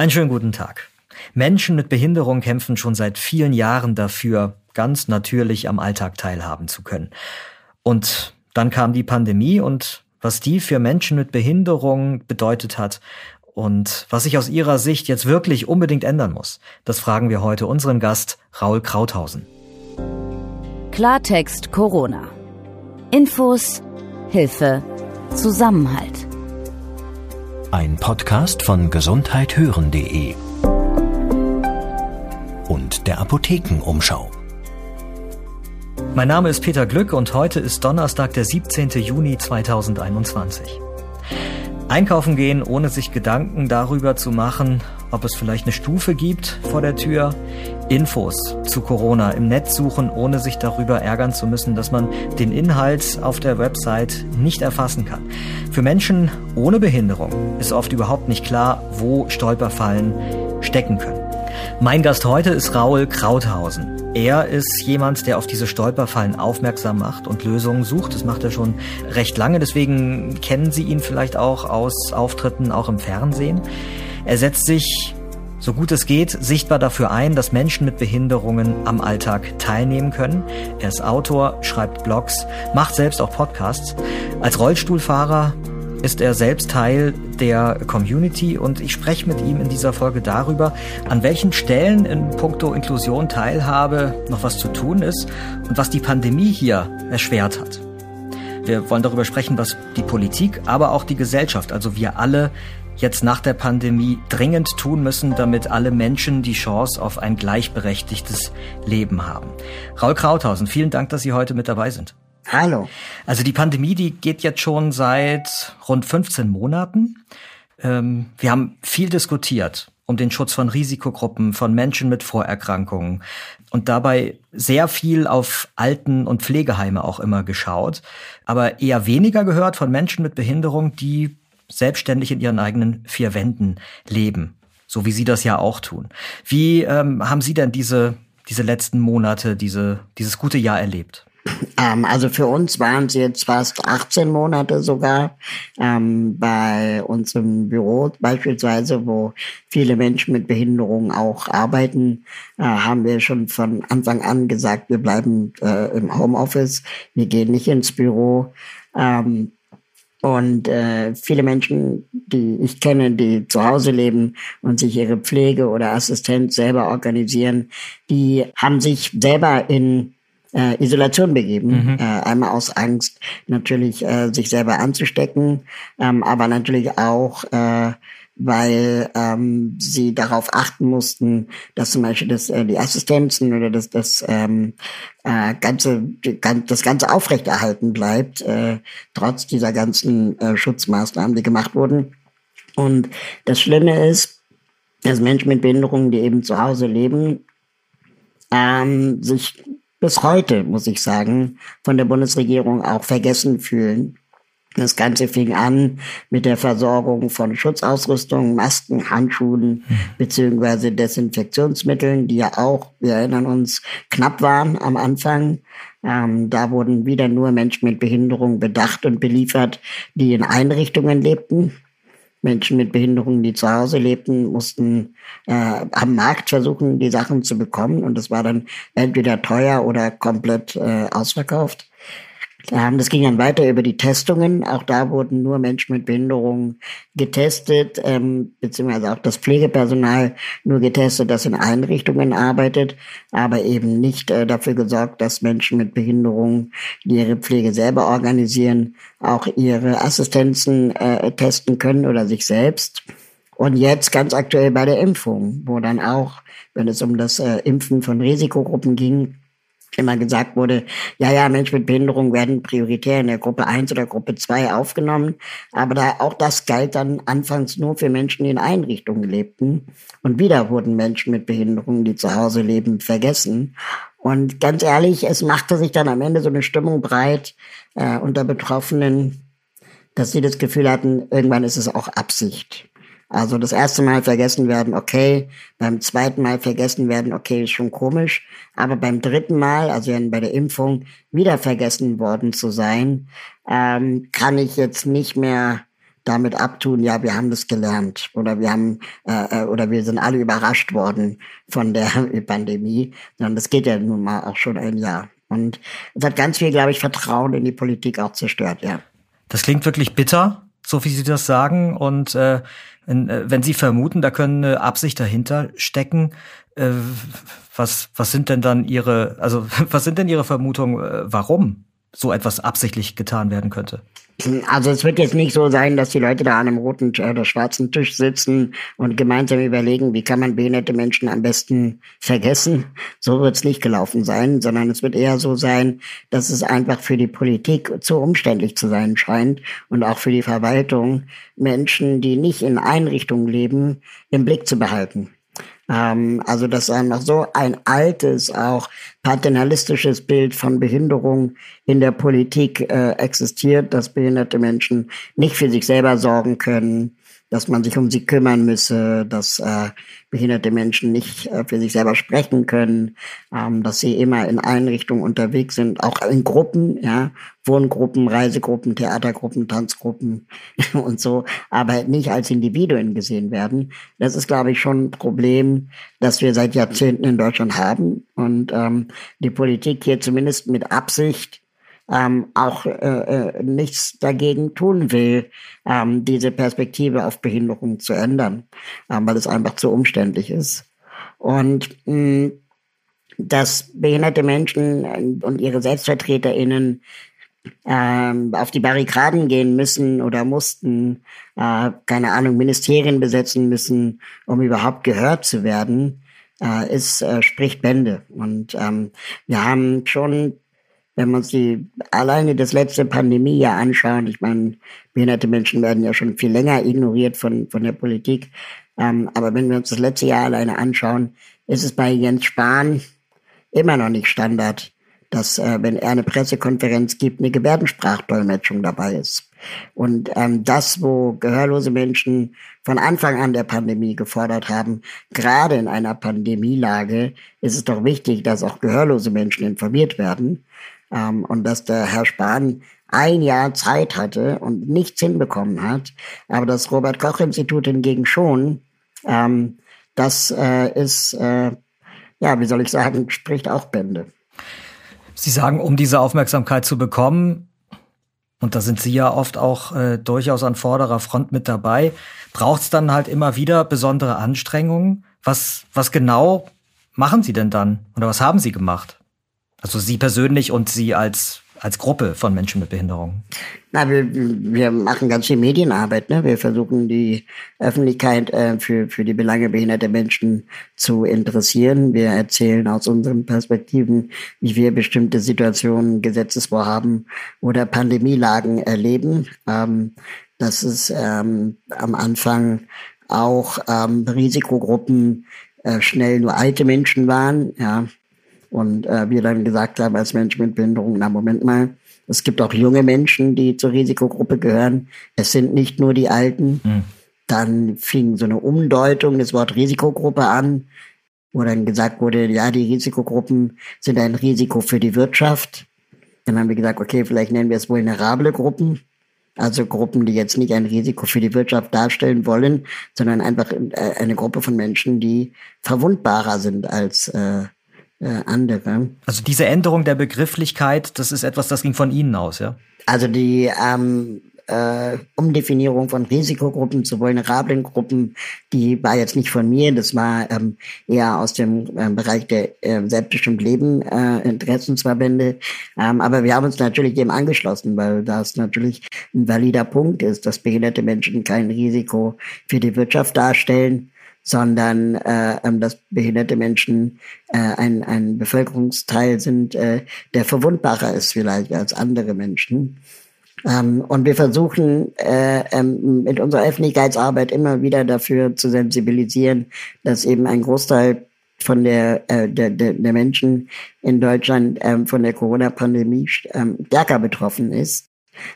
Einen schönen guten Tag. Menschen mit Behinderung kämpfen schon seit vielen Jahren dafür, ganz natürlich am Alltag teilhaben zu können. Und dann kam die Pandemie und was die für Menschen mit Behinderung bedeutet hat und was sich aus ihrer Sicht jetzt wirklich unbedingt ändern muss, das fragen wir heute unseren Gast Raul Krauthausen. Klartext Corona. Infos, Hilfe, Zusammenhalt. Ein Podcast von gesundheithören.de und der Apothekenumschau. Mein Name ist Peter Glück und heute ist Donnerstag, der 17. Juni 2021. Einkaufen gehen, ohne sich Gedanken darüber zu machen, ob es vielleicht eine Stufe gibt vor der Tür, Infos zu Corona im Netz suchen, ohne sich darüber ärgern zu müssen, dass man den Inhalt auf der Website nicht erfassen kann. Für Menschen ohne Behinderung ist oft überhaupt nicht klar, wo Stolperfallen stecken können. Mein Gast heute ist Raul Krauthausen. Er ist jemand, der auf diese Stolperfallen aufmerksam macht und Lösungen sucht. Das macht er schon recht lange. Deswegen kennen Sie ihn vielleicht auch aus Auftritten auch im Fernsehen. Er setzt sich so gut es geht, sichtbar dafür ein, dass Menschen mit Behinderungen am Alltag teilnehmen können. Er ist Autor, schreibt Blogs, macht selbst auch Podcasts. Als Rollstuhlfahrer ist er selbst Teil der Community und ich spreche mit ihm in dieser Folge darüber, an welchen Stellen in puncto Inklusion Teilhabe noch was zu tun ist und was die Pandemie hier erschwert hat. Wir wollen darüber sprechen, was die Politik, aber auch die Gesellschaft, also wir alle jetzt nach der Pandemie dringend tun müssen, damit alle Menschen die Chance auf ein gleichberechtigtes Leben haben. Raul Krauthausen, vielen Dank, dass Sie heute mit dabei sind. Hallo. Also die Pandemie, die geht jetzt schon seit rund 15 Monaten. Ähm, wir haben viel diskutiert um den Schutz von Risikogruppen, von Menschen mit Vorerkrankungen und dabei sehr viel auf Alten- und Pflegeheime auch immer geschaut, aber eher weniger gehört von Menschen mit Behinderung, die selbstständig in ihren eigenen vier Wänden leben, so wie Sie das ja auch tun. Wie ähm, haben Sie denn diese, diese letzten Monate, diese, dieses gute Jahr erlebt? Ähm, also für uns waren es jetzt fast 18 Monate sogar. Ähm, bei uns im Büro beispielsweise, wo viele Menschen mit Behinderung auch arbeiten, äh, haben wir schon von Anfang an gesagt, wir bleiben äh, im Homeoffice, wir gehen nicht ins Büro. Ähm, und äh, viele Menschen, die ich kenne, die zu Hause leben und sich ihre Pflege oder Assistenz selber organisieren, die haben sich selber in äh, Isolation begeben. Mhm. Äh, einmal aus Angst, natürlich äh, sich selber anzustecken, ähm, aber natürlich auch, äh, weil ähm, sie darauf achten mussten, dass zum Beispiel das, äh, die Assistenzen oder das, das ähm, äh, ganze, das ganze aufrechterhalten bleibt, äh, trotz dieser ganzen äh, Schutzmaßnahmen, die gemacht wurden. Und das Schlimme ist, dass Menschen mit Behinderungen, die eben zu Hause leben, ähm, sich bis heute, muss ich sagen, von der Bundesregierung auch vergessen fühlen. Das Ganze fing an mit der Versorgung von Schutzausrüstung, Masken, Handschuhen beziehungsweise Desinfektionsmitteln, die ja auch, wir erinnern uns, knapp waren am Anfang. Ähm, da wurden wieder nur Menschen mit Behinderung bedacht und beliefert, die in Einrichtungen lebten. Menschen mit Behinderungen, die zu Hause lebten, mussten äh, am Markt versuchen, die Sachen zu bekommen. Und das war dann entweder teuer oder komplett äh, ausverkauft. Das ging dann weiter über die Testungen. Auch da wurden nur Menschen mit Behinderungen getestet, ähm, beziehungsweise auch das Pflegepersonal nur getestet, das in Einrichtungen arbeitet, aber eben nicht äh, dafür gesorgt, dass Menschen mit Behinderungen, die ihre Pflege selber organisieren, auch ihre Assistenzen äh, testen können oder sich selbst. Und jetzt ganz aktuell bei der Impfung, wo dann auch, wenn es um das äh, Impfen von Risikogruppen ging, immer gesagt wurde, ja, ja, Menschen mit Behinderung werden prioritär in der Gruppe 1 oder Gruppe 2 aufgenommen. Aber da, auch das galt dann anfangs nur für Menschen, die in Einrichtungen lebten. Und wieder wurden Menschen mit Behinderungen, die zu Hause leben, vergessen. Und ganz ehrlich, es machte sich dann am Ende so eine Stimmung breit äh, unter Betroffenen, dass sie das Gefühl hatten, irgendwann ist es auch Absicht. Also das erste Mal vergessen werden, okay, beim zweiten Mal vergessen werden, okay, ist schon komisch, aber beim dritten Mal, also bei der Impfung, wieder vergessen worden zu sein, ähm, kann ich jetzt nicht mehr damit abtun, ja, wir haben das gelernt. Oder wir haben äh, äh oder wir sind alle überrascht worden von der Pandemie, sondern das geht ja nun mal auch schon ein Jahr. Und es hat ganz viel, glaube ich, Vertrauen in die Politik auch zerstört, ja. Das klingt wirklich bitter, so wie Sie das sagen. Und äh, wenn, äh, Sie vermuten, da können eine Absicht dahinter stecken, äh, was, was sind denn dann Ihre, also was sind denn Ihre Vermutungen, äh, warum so etwas absichtlich getan werden könnte? Also es wird jetzt nicht so sein, dass die Leute da an einem roten oder schwarzen Tisch sitzen und gemeinsam überlegen, wie kann man behinderte Menschen am besten vergessen. So wird es nicht gelaufen sein, sondern es wird eher so sein, dass es einfach für die Politik zu umständlich zu sein scheint und auch für die Verwaltung Menschen, die nicht in Einrichtungen leben, im Blick zu behalten. Ähm, also dass noch so ein altes, auch paternalistisches Bild von Behinderung in der Politik äh, existiert, dass behinderte Menschen nicht für sich selber sorgen können, dass man sich um sie kümmern müsse, dass äh, behinderte Menschen nicht äh, für sich selber sprechen können, ähm, dass sie immer in Einrichtungen unterwegs sind, auch in Gruppen, ja, Wohngruppen, Reisegruppen, Theatergruppen, Tanzgruppen und so, aber nicht als Individuen gesehen werden. Das ist, glaube ich, schon ein Problem, das wir seit Jahrzehnten in Deutschland haben und ähm, die Politik hier zumindest mit Absicht ähm, auch äh, äh, nichts dagegen tun will, ähm, diese Perspektive auf Behinderung zu ändern, ähm, weil es einfach zu umständlich ist. Und mh, dass behinderte Menschen und ihre SelbstvertreterInnen ähm, auf die Barrikaden gehen müssen oder mussten, äh, keine Ahnung, Ministerien besetzen müssen, um überhaupt gehört zu werden, äh, ist, äh, spricht Bände. Und ähm, wir haben schon wenn wir uns die alleine das letzte Pandemiejahr anschauen, ich meine, behinderte Menschen werden ja schon viel länger ignoriert von, von der Politik. Ähm, aber wenn wir uns das letzte Jahr alleine anschauen, ist es bei Jens Spahn immer noch nicht Standard, dass, äh, wenn er eine Pressekonferenz gibt, eine Gebärdensprachdolmetschung dabei ist. Und ähm, das, wo gehörlose Menschen von Anfang an der Pandemie gefordert haben, gerade in einer Pandemielage, ist es doch wichtig, dass auch gehörlose Menschen informiert werden. Ähm, und dass der Herr Spahn ein Jahr Zeit hatte und nichts hinbekommen hat, aber das Robert Koch Institut hingegen schon, ähm, das äh, ist, äh, ja, wie soll ich sagen, spricht auch Bände. Sie sagen, um diese Aufmerksamkeit zu bekommen, und da sind Sie ja oft auch äh, durchaus an vorderer Front mit dabei, braucht es dann halt immer wieder besondere Anstrengungen. Was, was genau machen Sie denn dann? Oder was haben Sie gemacht? Also Sie persönlich und Sie als als Gruppe von Menschen mit Behinderung? Na, wir, wir machen ganz viel Medienarbeit. Ne? Wir versuchen die Öffentlichkeit äh, für, für die Belange behinderter Menschen zu interessieren. Wir erzählen aus unseren Perspektiven, wie wir bestimmte Situationen, Gesetzesvorhaben oder Pandemielagen erleben. Ähm, dass es ähm, am Anfang auch ähm, Risikogruppen äh, schnell nur alte Menschen waren. Ja, und äh, wir dann gesagt haben als Menschen mit Behinderung, na Moment mal, es gibt auch junge Menschen, die zur Risikogruppe gehören. Es sind nicht nur die Alten. Mhm. Dann fing so eine Umdeutung des Wort Risikogruppe an, wo dann gesagt wurde, ja, die Risikogruppen sind ein Risiko für die Wirtschaft. Dann haben wir gesagt, okay, vielleicht nennen wir es vulnerable Gruppen. Also Gruppen, die jetzt nicht ein Risiko für die Wirtschaft darstellen wollen, sondern einfach äh, eine Gruppe von Menschen, die verwundbarer sind als äh, andere. Also diese Änderung der Begrifflichkeit, das ist etwas, das ging von Ihnen aus, ja? Also die ähm, äh, Umdefinierung von Risikogruppen zu vulnerablen Gruppen, die war jetzt nicht von mir, das war ähm, eher aus dem äh, Bereich der äh, selbstbestimmt Leben äh, Interessensverbände. Ähm, aber wir haben uns natürlich dem angeschlossen, weil das natürlich ein valider Punkt ist, dass behinderte Menschen kein Risiko für die Wirtschaft darstellen sondern äh, ähm, dass behinderte Menschen äh, ein, ein Bevölkerungsteil sind, äh, der verwundbarer ist vielleicht als andere Menschen. Ähm, und wir versuchen äh, ähm, mit unserer Öffentlichkeitsarbeit immer wieder dafür zu sensibilisieren, dass eben ein Großteil von der, äh, der, der, der Menschen in Deutschland ähm, von der Corona-Pandemie ähm, stärker betroffen ist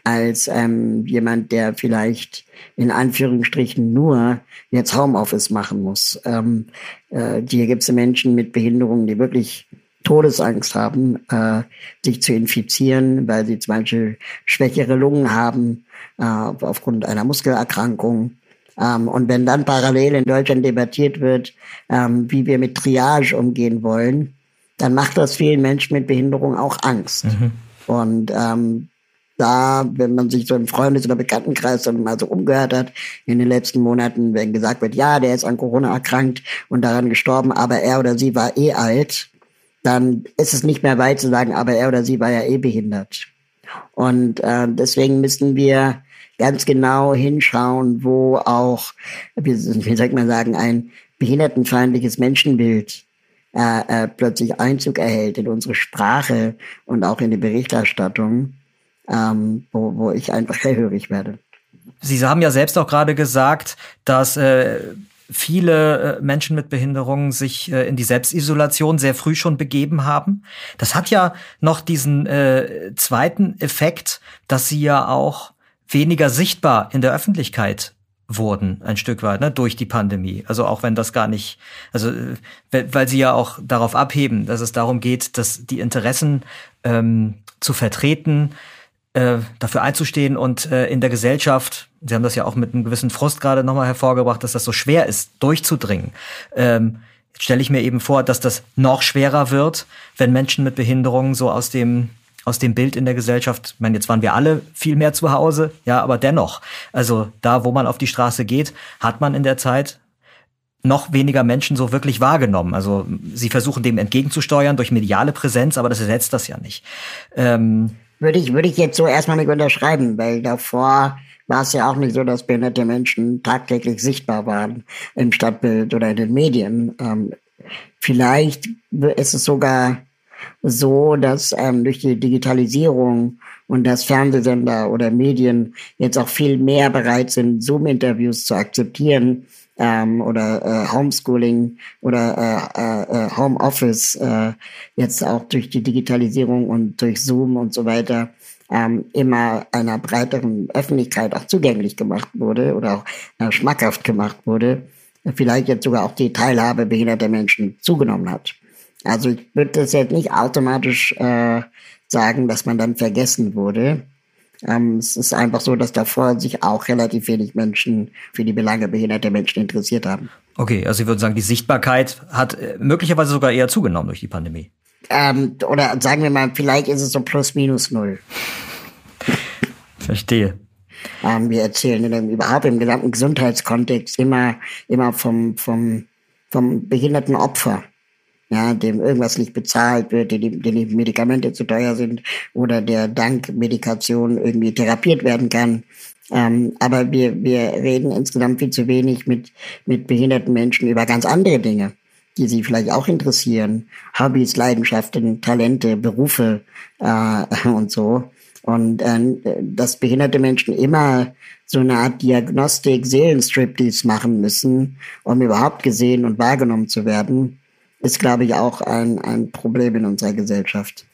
als ähm, jemand, der vielleicht in Anführungsstrichen nur jetzt Homeoffice machen muss. Ähm, äh, hier gibt es Menschen mit Behinderungen, die wirklich Todesangst haben, äh, sich zu infizieren, weil sie zum Beispiel schwächere Lungen haben äh, aufgrund einer Muskelerkrankung. Ähm, und wenn dann parallel in Deutschland debattiert wird, ähm, wie wir mit Triage umgehen wollen, dann macht das vielen Menschen mit Behinderung auch Angst. Mhm. Und ähm, da, wenn man sich so im Freundes- oder Bekanntenkreis dann mal so umgehört hat in den letzten Monaten, wenn gesagt wird, ja, der ist an Corona erkrankt und daran gestorben, aber er oder sie war eh alt, dann ist es nicht mehr weit zu sagen, aber er oder sie war ja eh behindert. Und äh, deswegen müssen wir ganz genau hinschauen, wo auch, wie, wie soll man sagen, ein behindertenfeindliches Menschenbild äh, äh, plötzlich Einzug erhält in unsere Sprache und auch in die Berichterstattung, ähm, wo, wo ich einfach hellhörig werde. Sie haben ja selbst auch gerade gesagt, dass äh, viele äh, Menschen mit Behinderungen sich äh, in die Selbstisolation sehr früh schon begeben haben. Das hat ja noch diesen äh, zweiten Effekt, dass sie ja auch weniger sichtbar in der Öffentlichkeit wurden, ein Stück weit, ne, durch die Pandemie. Also auch wenn das gar nicht, also weil sie ja auch darauf abheben, dass es darum geht, dass die Interessen ähm, zu vertreten, äh, dafür einzustehen und äh, in der Gesellschaft, Sie haben das ja auch mit einem gewissen Frust gerade nochmal hervorgebracht, dass das so schwer ist, durchzudringen. Ähm, jetzt stelle ich mir eben vor, dass das noch schwerer wird, wenn Menschen mit Behinderungen so aus dem aus dem Bild in der Gesellschaft, ich meine, jetzt waren wir alle viel mehr zu Hause, ja, aber dennoch, also da, wo man auf die Straße geht, hat man in der Zeit noch weniger Menschen so wirklich wahrgenommen. Also sie versuchen dem entgegenzusteuern durch mediale Präsenz, aber das ersetzt das ja nicht. Ähm, würde ich, würde ich jetzt so erstmal nicht unterschreiben, weil davor war es ja auch nicht so, dass behinderte Menschen tagtäglich sichtbar waren im Stadtbild oder in den Medien. Ähm, vielleicht ist es sogar so, dass ähm, durch die Digitalisierung und dass Fernsehsender oder Medien jetzt auch viel mehr bereit sind, Zoom-Interviews zu akzeptieren ähm, oder äh, Homeschooling oder äh, äh, äh, Homeoffice äh, jetzt auch durch die Digitalisierung und durch Zoom und so weiter ähm, immer einer breiteren Öffentlichkeit auch zugänglich gemacht wurde oder auch äh, schmackhaft gemacht wurde, vielleicht jetzt sogar auch die Teilhabe behinderter Menschen zugenommen hat. Also ich würde das jetzt nicht automatisch äh, sagen, dass man dann vergessen wurde. Ähm, es ist einfach so, dass davor sich auch relativ wenig Menschen für die Belange behinderter Menschen interessiert haben. Okay, also ich würde sagen, die Sichtbarkeit hat äh, möglicherweise sogar eher zugenommen durch die Pandemie. Ähm, oder sagen wir mal, vielleicht ist es so plus minus null. Verstehe. Ähm, wir erzählen in überhaupt im gesamten Gesundheitskontext immer, immer vom, vom, vom behinderten Opfer ja, dem irgendwas nicht bezahlt wird, dem, die Medikamente zu teuer sind oder der dank Medikation irgendwie therapiert werden kann. Ähm, aber wir, wir reden insgesamt viel zu wenig mit, mit behinderten Menschen über ganz andere Dinge, die sie vielleicht auch interessieren. Hobbys, Leidenschaften, Talente, Berufe äh, und so. Und äh, dass behinderte Menschen immer so eine Art Diagnostik, Seelenstriptease machen müssen, um überhaupt gesehen und wahrgenommen zu werden, ist, glaube ich, auch ein, ein Problem in unserer Gesellschaft.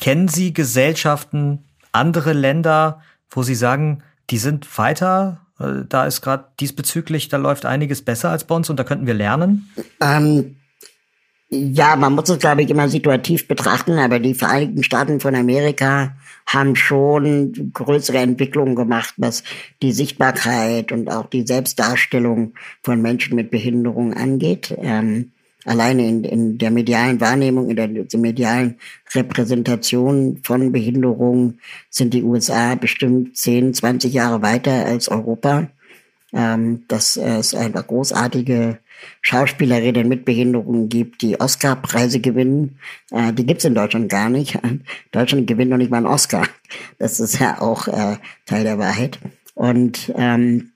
Kennen Sie Gesellschaften, andere Länder, wo Sie sagen, die sind weiter? Äh, da ist gerade diesbezüglich, da läuft einiges besser als bei uns und da könnten wir lernen? Ähm, ja, man muss es, glaube ich, immer situativ betrachten, aber die Vereinigten Staaten von Amerika haben schon größere Entwicklungen gemacht, was die Sichtbarkeit und auch die Selbstdarstellung von Menschen mit Behinderung angeht. Ähm, alleine in, in der medialen Wahrnehmung, in der, der medialen Repräsentation von Behinderung sind die USA bestimmt 10, 20 Jahre weiter als Europa. Ähm, dass es einfach großartige Schauspielerinnen mit Behinderungen gibt, die Oscar-Preise gewinnen. Äh, die gibt's in Deutschland gar nicht. Deutschland gewinnt noch nicht mal einen Oscar. Das ist ja auch äh, Teil der Wahrheit. Und ähm,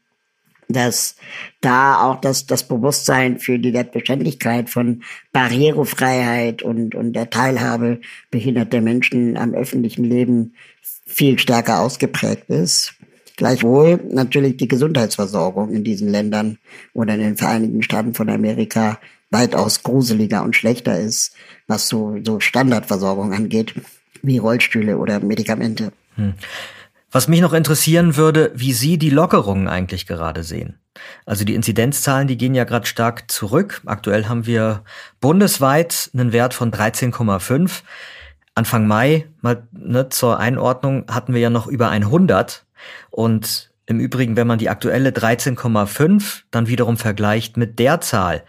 dass da auch das, das Bewusstsein für die Selbstverständlichkeit von Barrierefreiheit und, und der Teilhabe behinderter Menschen am öffentlichen Leben viel stärker ausgeprägt ist. Gleichwohl natürlich die Gesundheitsversorgung in diesen Ländern oder in den Vereinigten Staaten von Amerika weitaus gruseliger und schlechter ist, was so, so Standardversorgung angeht, wie Rollstühle oder Medikamente. Hm. Was mich noch interessieren würde, wie Sie die Lockerungen eigentlich gerade sehen. Also die Inzidenzzahlen, die gehen ja gerade stark zurück. Aktuell haben wir bundesweit einen Wert von 13,5. Anfang Mai, mal ne, zur Einordnung, hatten wir ja noch über 100. Und im Übrigen, wenn man die aktuelle 13,5 dann wiederum vergleicht mit der Zahl,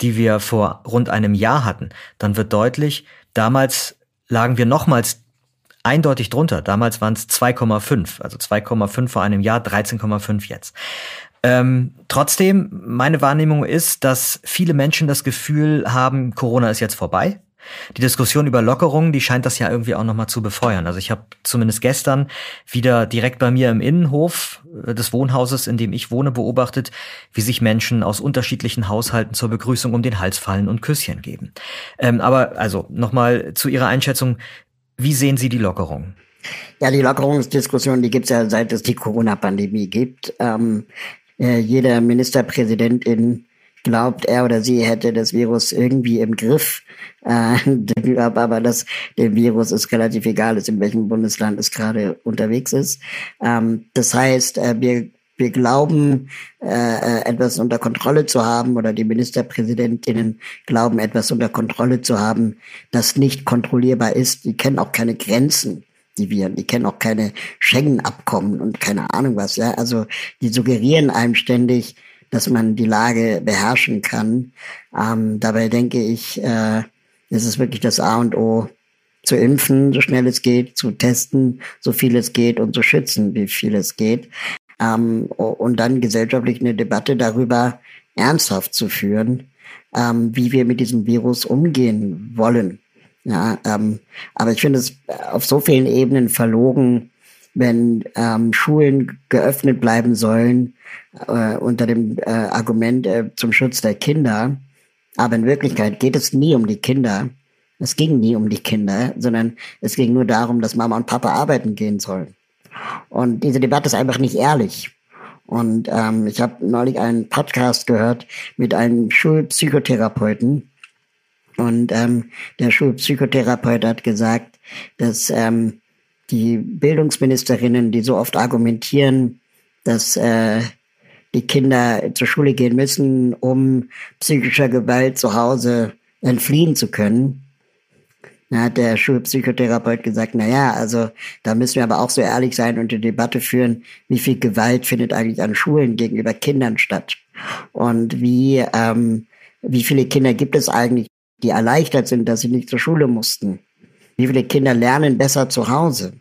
die wir vor rund einem Jahr hatten, dann wird deutlich, damals lagen wir nochmals eindeutig drunter. Damals waren es 2,5, also 2,5 vor einem Jahr, 13,5 jetzt. Ähm, trotzdem, meine Wahrnehmung ist, dass viele Menschen das Gefühl haben, Corona ist jetzt vorbei. Die Diskussion über Lockerungen, die scheint das ja irgendwie auch nochmal zu befeuern. Also ich habe zumindest gestern wieder direkt bei mir im Innenhof äh, des Wohnhauses, in dem ich wohne, beobachtet, wie sich Menschen aus unterschiedlichen Haushalten zur Begrüßung um den Hals fallen und Küsschen geben. Ähm, aber also nochmal zu Ihrer Einschätzung, wie sehen Sie die Lockerung? Ja, die Lockerungsdiskussion, die gibt's ja seit es die Corona-Pandemie gibt. Ähm, äh, jeder Ministerpräsidentin glaubt, er oder sie hätte das Virus irgendwie im Griff. Äh, aber, dass dem Virus es relativ egal ist, in welchem Bundesland es gerade unterwegs ist. Ähm, das heißt, äh, wir wir glauben, äh, äh, etwas unter Kontrolle zu haben oder die Ministerpräsidentinnen glauben, etwas unter Kontrolle zu haben, das nicht kontrollierbar ist. Die kennen auch keine Grenzen, die Viren. Die kennen auch keine Schengen-Abkommen und keine Ahnung was. Ja, also die suggerieren einem ständig, dass man die Lage beherrschen kann. Ähm, dabei denke ich, äh, es ist wirklich das A und O, zu impfen, so schnell es geht, zu testen, so viel es geht und zu schützen, wie viel es geht ähm, und dann gesellschaftlich eine Debatte darüber ernsthaft zu führen, ähm, wie wir mit diesem Virus umgehen wollen. Ja, ähm, aber ich finde es auf so vielen Ebenen verlogen, wenn ähm, Schulen geöffnet bleiben sollen äh, unter dem äh, Argument äh, zum Schutz der Kinder. Aber in Wirklichkeit geht es nie um die Kinder. Es ging nie um die Kinder, sondern es ging nur darum, dass Mama und Papa arbeiten gehen sollen. Und diese Debatte ist einfach nicht ehrlich. Und ähm, ich habe neulich einen Podcast gehört mit einem Schulpsychotherapeuten. Und ähm, der Schulpsychotherapeut hat gesagt, dass ähm, die Bildungsministerinnen, die so oft argumentieren, dass äh, die Kinder zur Schule gehen müssen, um psychischer Gewalt zu Hause entfliehen zu können, da hat der Schulpsychotherapeut gesagt, na ja, also da müssen wir aber auch so ehrlich sein und die Debatte führen, wie viel Gewalt findet eigentlich an Schulen gegenüber Kindern statt? Und wie, ähm, wie viele Kinder gibt es eigentlich, die erleichtert sind, dass sie nicht zur Schule mussten? Wie viele Kinder lernen besser zu Hause?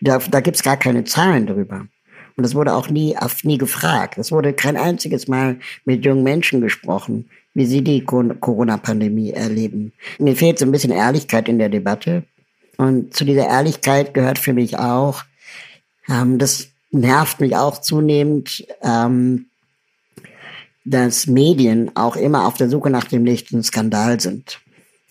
Da, da gibt's gar keine Zahlen drüber. Und das wurde auch nie, nie gefragt. Es wurde kein einziges Mal mit jungen Menschen gesprochen wie Sie die Corona-Pandemie erleben. Mir fehlt so ein bisschen Ehrlichkeit in der Debatte. Und zu dieser Ehrlichkeit gehört für mich auch, ähm, das nervt mich auch zunehmend, ähm, dass Medien auch immer auf der Suche nach dem nächsten Skandal sind.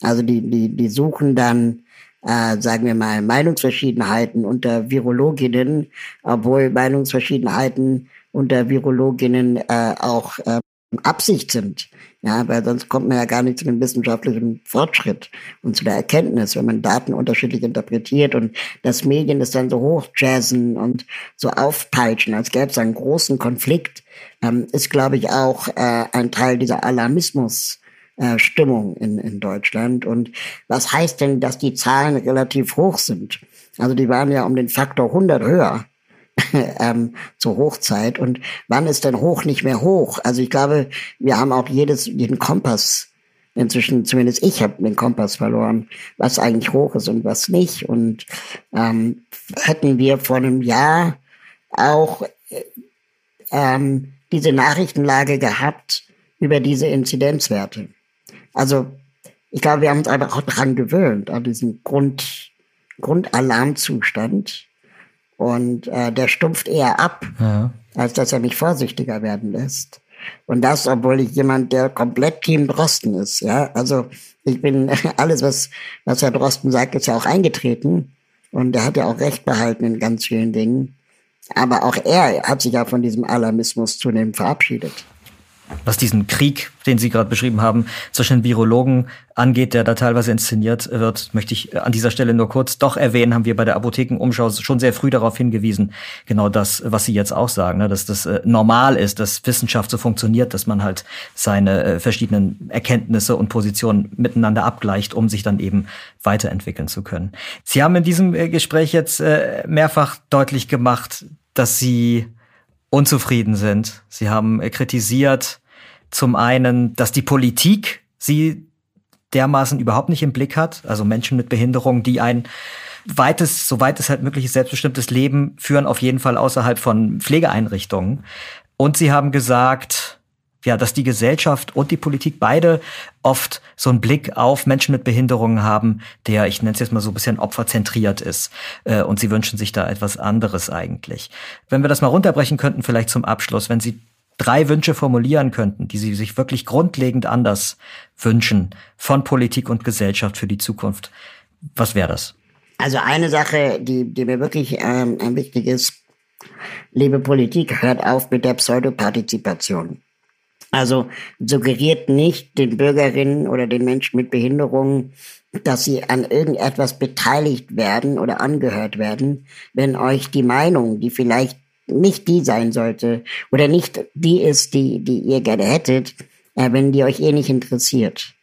Also die, die, die suchen dann, äh, sagen wir mal, Meinungsverschiedenheiten unter Virologinnen, obwohl Meinungsverschiedenheiten unter Virologinnen äh, auch äh, Absicht sind. Ja, weil sonst kommt man ja gar nicht zu dem wissenschaftlichen Fortschritt und zu der Erkenntnis, wenn man Daten unterschiedlich interpretiert und das Medien das dann so hochjazzen und so aufpeitschen, als gäbe es einen großen Konflikt, ähm, ist, glaube ich, auch äh, ein Teil dieser Alarmismus. Äh, Stimmung in, in Deutschland. Und was heißt denn, dass die Zahlen relativ hoch sind? Also die waren ja um den Faktor 100 höher ähm, zur Hochzeit. Und wann ist denn hoch nicht mehr hoch? Also ich glaube, wir haben auch jedes, jeden Kompass inzwischen, zumindest ich habe den Kompass verloren, was eigentlich hoch ist und was nicht. Und ähm, hätten wir vor einem Jahr auch ähm, diese Nachrichtenlage gehabt über diese Inzidenzwerte. Also ich glaube, wir haben uns einfach auch daran gewöhnt, an diesen Grund, Grundalarmzustand. Und äh, der stumpft eher ab, ja. als dass er mich vorsichtiger werden lässt. Und das, obwohl ich jemand, der komplett Team Drosten ist. Ja, also ich bin alles, was was Herr Drosten sagt, ist ja auch eingetreten. Und er hat ja auch Recht behalten in ganz vielen Dingen. Aber auch er hat sich ja von diesem Alarmismus zunehmend verabschiedet. Was diesen Krieg, den Sie gerade beschrieben haben, zwischen Virologen angeht, der da teilweise inszeniert wird, möchte ich an dieser Stelle nur kurz doch erwähnen, haben wir bei der Apothekenumschau schon sehr früh darauf hingewiesen, genau das, was Sie jetzt auch sagen, ne, dass das äh, normal ist, dass Wissenschaft so funktioniert, dass man halt seine äh, verschiedenen Erkenntnisse und Positionen miteinander abgleicht, um sich dann eben weiterentwickeln zu können. Sie haben in diesem äh, Gespräch jetzt mehrfach deutlich gemacht, dass Sie unzufrieden sind. Sie haben kritisiert, zum einen, dass die Politik sie dermaßen überhaupt nicht im Blick hat, also Menschen mit Behinderung, die ein weites, soweit es halt möglich ist, selbstbestimmtes Leben führen, auf jeden Fall außerhalb von Pflegeeinrichtungen. Und sie haben gesagt, ja, dass die Gesellschaft und die Politik beide oft so einen Blick auf Menschen mit Behinderungen haben, der, ich nenne es jetzt mal so ein bisschen opferzentriert ist. Äh, und sie wünschen sich da etwas anderes eigentlich. Wenn wir das mal runterbrechen könnten, vielleicht zum Abschluss, wenn Sie drei Wünsche formulieren könnten, die Sie sich wirklich grundlegend anders wünschen von Politik und Gesellschaft für die Zukunft, was wäre das? Also eine Sache, die, die mir wirklich ähm, wichtig ist, liebe Politik, hört auf mit der Pseudopartizipation. Also suggeriert nicht den Bürgerinnen oder den Menschen mit Behinderungen, dass sie an irgendetwas beteiligt werden oder angehört werden, wenn euch die Meinung, die vielleicht nicht die sein sollte oder nicht die ist, die, die ihr gerne hättet, äh, wenn die euch eh nicht interessiert.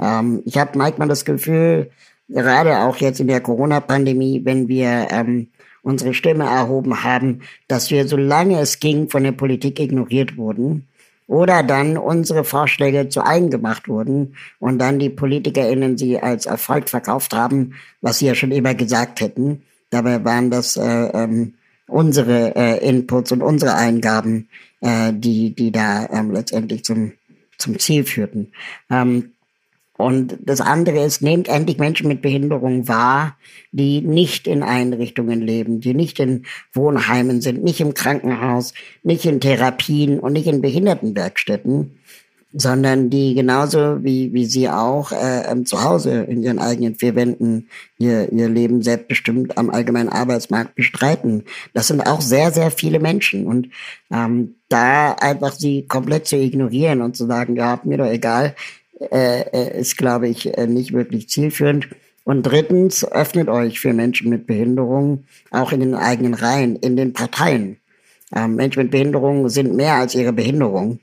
Ähm, ich habe manchmal das Gefühl, gerade auch jetzt in der Corona-Pandemie, wenn wir ähm, unsere Stimme erhoben haben, dass wir, solange es ging, von der Politik ignoriert wurden oder dann unsere Vorschläge zu eigen gemacht wurden und dann die PolitikerInnen sie als Erfolg verkauft haben, was sie ja schon immer gesagt hätten. Dabei waren das äh, ähm, unsere äh, Inputs und unsere Eingaben, äh, die, die da ähm, letztendlich zum, zum Ziel führten. Ähm, und das andere ist, nehmt endlich Menschen mit Behinderung wahr, die nicht in Einrichtungen leben, die nicht in Wohnheimen sind, nicht im Krankenhaus, nicht in Therapien und nicht in Behindertenwerkstätten, sondern die genauso wie, wie sie auch äh, ähm, zu Hause in ihren eigenen vier Wänden ihr, ihr Leben selbstbestimmt am allgemeinen Arbeitsmarkt bestreiten. Das sind auch sehr, sehr viele Menschen. Und ähm, da einfach sie komplett zu ignorieren und zu sagen, ja, mir doch egal, äh, äh, ist, glaube ich, äh, nicht wirklich zielführend. Und drittens, öffnet euch für Menschen mit Behinderung, auch in den eigenen Reihen, in den Parteien. Ähm, Menschen mit Behinderung sind mehr als ihre Behinderung.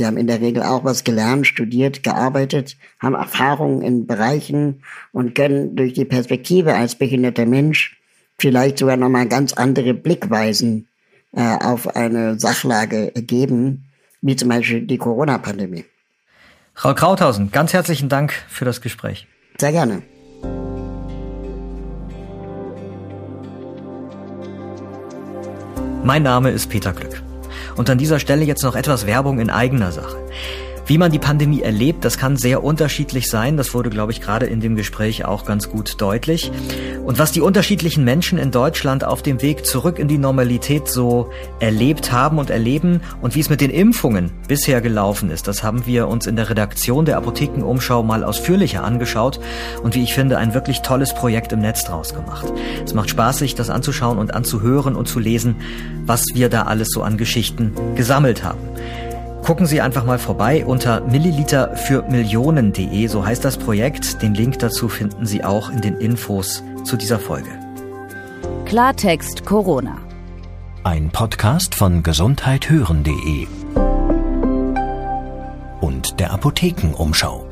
Sie haben in der Regel auch was gelernt, studiert, gearbeitet, haben Erfahrungen in Bereichen und können durch die Perspektive als behinderter Mensch vielleicht sogar nochmal ganz andere Blickweisen äh, auf eine Sachlage geben, wie zum Beispiel die Corona-Pandemie. Frau Krauthausen, ganz herzlichen Dank für das Gespräch. Sehr gerne. Mein Name ist Peter Glück. Und an dieser Stelle jetzt noch etwas Werbung in eigener Sache. Wie man die Pandemie erlebt, das kann sehr unterschiedlich sein. Das wurde, glaube ich, gerade in dem Gespräch auch ganz gut deutlich. Und was die unterschiedlichen Menschen in Deutschland auf dem Weg zurück in die Normalität so erlebt haben und erleben und wie es mit den Impfungen bisher gelaufen ist, das haben wir uns in der Redaktion der Apothekenumschau mal ausführlicher angeschaut und wie ich finde, ein wirklich tolles Projekt im Netz draus gemacht. Es macht Spaß, sich das anzuschauen und anzuhören und zu lesen, was wir da alles so an Geschichten gesammelt haben. Gucken Sie einfach mal vorbei unter Milliliter für Millionen.de, so heißt das Projekt. Den Link dazu finden Sie auch in den Infos zu dieser Folge. Klartext Corona. Ein Podcast von gesundheithören.de und der Apothekenumschau.